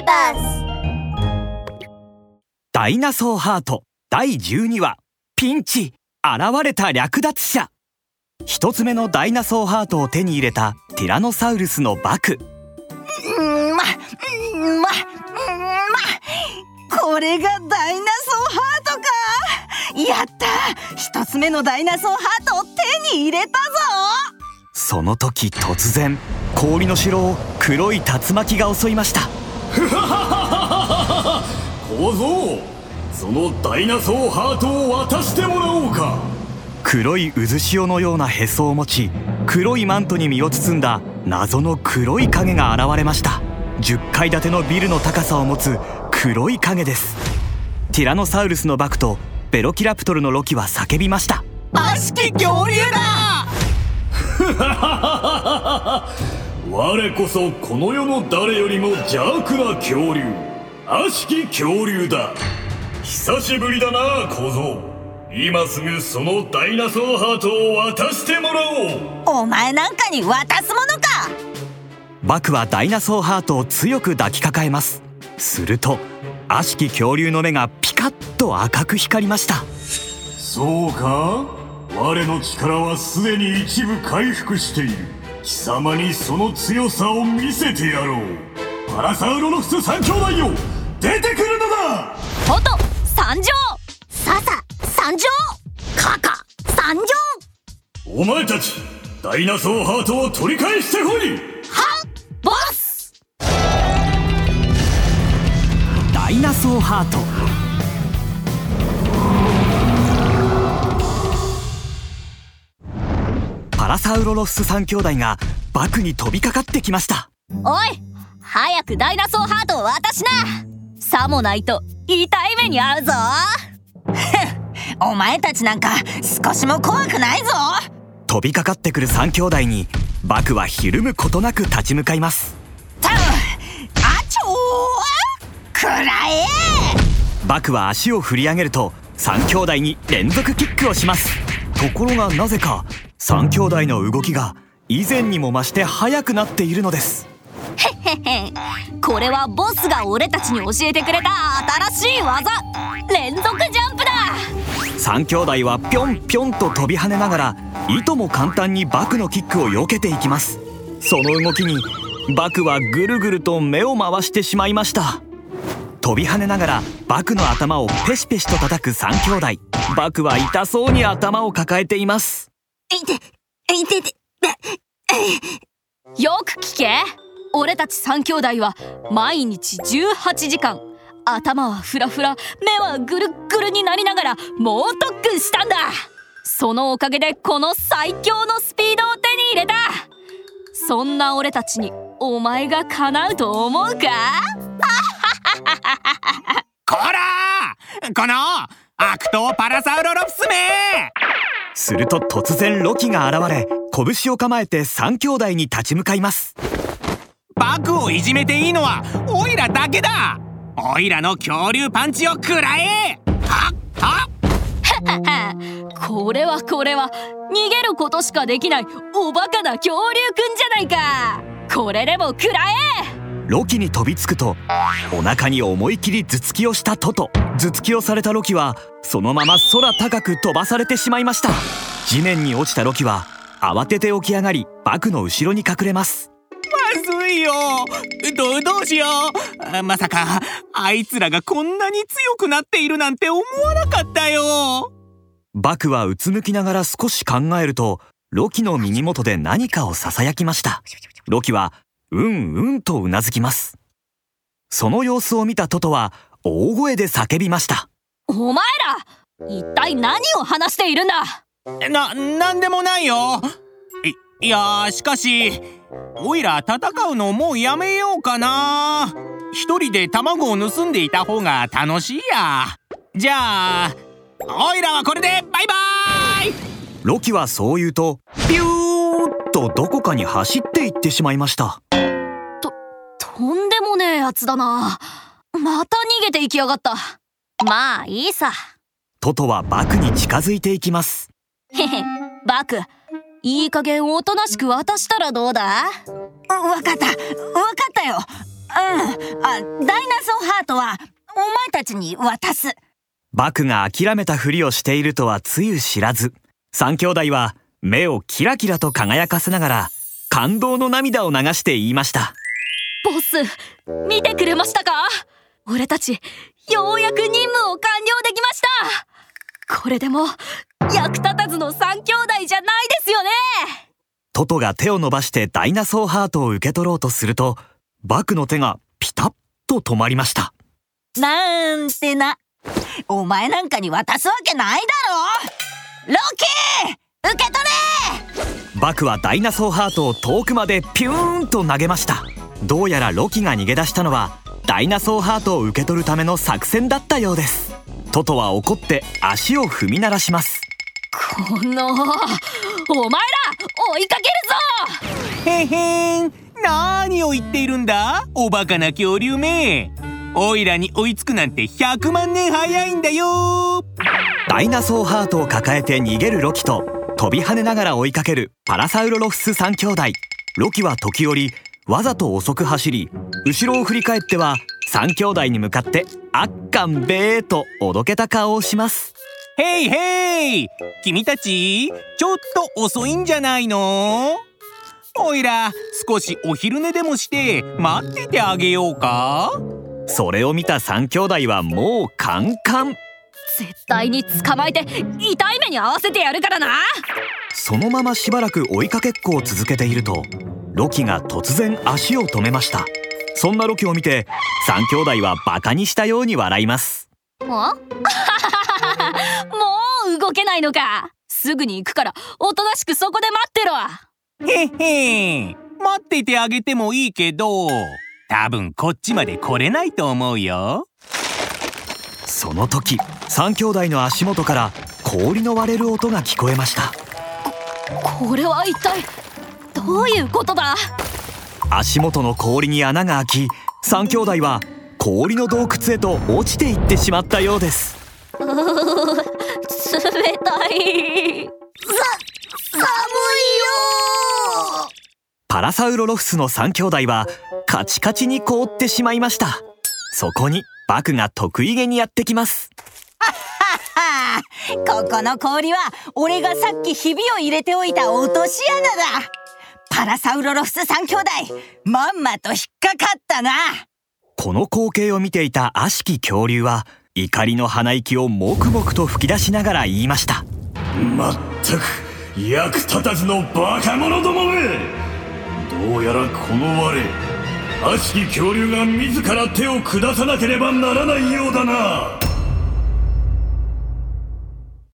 ビバスダイナソーハート第12話ピンチ現れた略奪者。一つ目のダイナソーハートを手に入れたティラノサウルスのバク。うんまうんまうんまこれがダイナソーハートか。やった。一つ目のダイナソーハートを手に入れたぞ。その時突然氷の城を黒い竜巻が襲いました 小僧そのダイナソーハートを渡してもらおうか。黒い渦潮のようなへそを持ち黒いマントに身を包んだ謎の黒い影が現れました。10階建てのビルの高さを持つ黒い影です。ティラノサウルスのバクとベロキラプトルのロキは叫びました。悪しき恐竜だ 我こそこの世の誰よりも邪悪な恐竜。悪しき恐竜だ。久しぶりだな小僧。今すぐそのダイナソーハートを渡してもらおう。お前なんかに渡すものか。バクはダイナソーハートを強く抱きかかえます。すると悪しき恐竜の目がピカッと赤く光りました。そうか？我の力はすでに一部回復している貴様にその強さを見せてやろう。パラサウロロフス三兄弟よ出てくるのだ！トト参上ササ参上カカ参上お前たちダイナソーハートを取り返してこい！ボス！ダイナソーハートラサウロロフス三兄弟がバクに飛びかかってきました。おい早くダイナソーハートを渡しな。さもないと痛い目に遭うぞ。お前たちなんか少しも怖くないぞ。飛びかかってくる三兄弟にバクはひるむことなく立ち向かいます。たあちょーくらえ。バクは足を振り上げると三兄弟に連続キックをします。ところがなぜか三兄弟の動きが以前にも増して速くなっているのです。これはボスが俺たちに教えてくれた新しい技。連続ジャンプだ。三兄弟はぴょんぴょんと飛び跳ねながらいとも簡単にバクのキックを避けていきます。その動きにバクはぐるぐると目を回してしまいました。飛び跳ねながらバクの頭をペシペシと叩く三兄弟。バクは痛そうに頭を抱えていますよく聞け。俺たち三兄弟は毎日18時間。頭はフラフラ目はぐるっぐるになりながら猛特訓したんだ。そのおかげでこの最強のスピードを手に入れた。そんな俺たちにお前が叶うと思うか？こらこの悪党パラサウロロフスめすると突然ロキが現れ拳を構えて三兄弟に立ち向かいます。バクをいじめていいのはオイラだけだ。オイラの恐竜パンチを食らえ。はっはっ。これはこれは逃げることしかできないおバカな恐竜くんじゃないか。これでも食らえロキに飛びつくとお腹に思い切り頭突きをしたトト。頭突きをされたロキはそのまま空高く飛ばされてしまいました。地面に落ちたロキは慌てて起き上がりバクの後ろに隠れます。まずいよ。どどうしよう。あまさかあいつらがこんなに強くなっているなんて思わなかったよ。バクはうつむきながら少し考えるとロキの耳元で何かをささやきました。ロキはうんうんとうなずきます。その様子を見たトトは大声で叫びました。お前ら一体何を話しているんだ？な、なんでもないよ。い、いやしかしおいら戦うのもうやめようかな。一人で卵を盗んでいた方が楽しいや。じゃあおいらはこれでバイバイ。ロキはそう言うとピューッとどこかに走っていってしまいましたやつだな。また逃げていきやがった。まあいいさ。トトはバクに近づいていきます。へへバクいい加減おとなしく渡したらどうだ？わかった。わかったよ。あダイナソーハートはお前たちに渡す。バクが諦めたふりをしているとはつゆ知らず。三兄弟は目をキラキラと輝かせながら感動の涙を流して言いましたボス見てくれましたか？俺たちようやく任務を完了できました。これでも役立たずの三兄弟じゃないですよね。トトが手を伸ばしてダイナソーハートを受け取ろうとするとバクの手がピタッと止まりました。なんてな。お前なんかに渡すわけないだろ。ロキー受け取れ。バクはダイナソーハートを遠くまでピューンと投げましたどうやらロキが逃げ出したのはダイナソーハートを受け取るための作戦だったようです。トトは怒って足を踏み鳴らします。このお前ら追いかけるぞ！へへん。何を言っているんだ？おバカな恐竜め。オイラに追いつくなんて100万年早いんだよ。ダイナソーハートを抱えて逃げるロキと飛び跳ねながら追いかけるパラサウロロフス3兄弟。ロキは時折わざと遅く走り後ろを振り返っては3兄弟に向かって「あっかんべー」とおどけた顔をします。へいへい君たちちょっと遅いんじゃないの？おいら少しお昼寝でもして待っててあげようか？それを見た3兄弟はもうカンカン。絶対に捕まえて痛い目に合わせてやるからなそのまましばらく追いかけっこを続けているとロキが突然足を止めました。そんなロキを見て3兄弟はバカにしたように笑います。もう？動けないのか。すぐに行くからおとなしくそこで待ってろ。へへ待っててあげてもいいけど多分こっちまで来れないと思うよ。その時3兄弟の足元から氷の割れる音が聞こえましたこれは一体どういうことだ？足元の氷に穴が開き3兄弟は氷の洞窟へと落ちていってしまったようです。冷たい。寒いよパラサウロロフスの3兄弟はカチカチに凍ってしまいました。そこにバクが得意げにやってきます。はあここの氷は俺がさっきひびを入れておいた落とし穴だ。パラサウロロフス3兄弟まんまと引っかかったな。この光景を見ていた悪しき恐竜は怒りの鼻息をもくもくと吹き出しながら言いました。まったく役立たずのバカ者どもめ。どうやらこの我悪しき恐竜が自ら手を下さなければならないようだな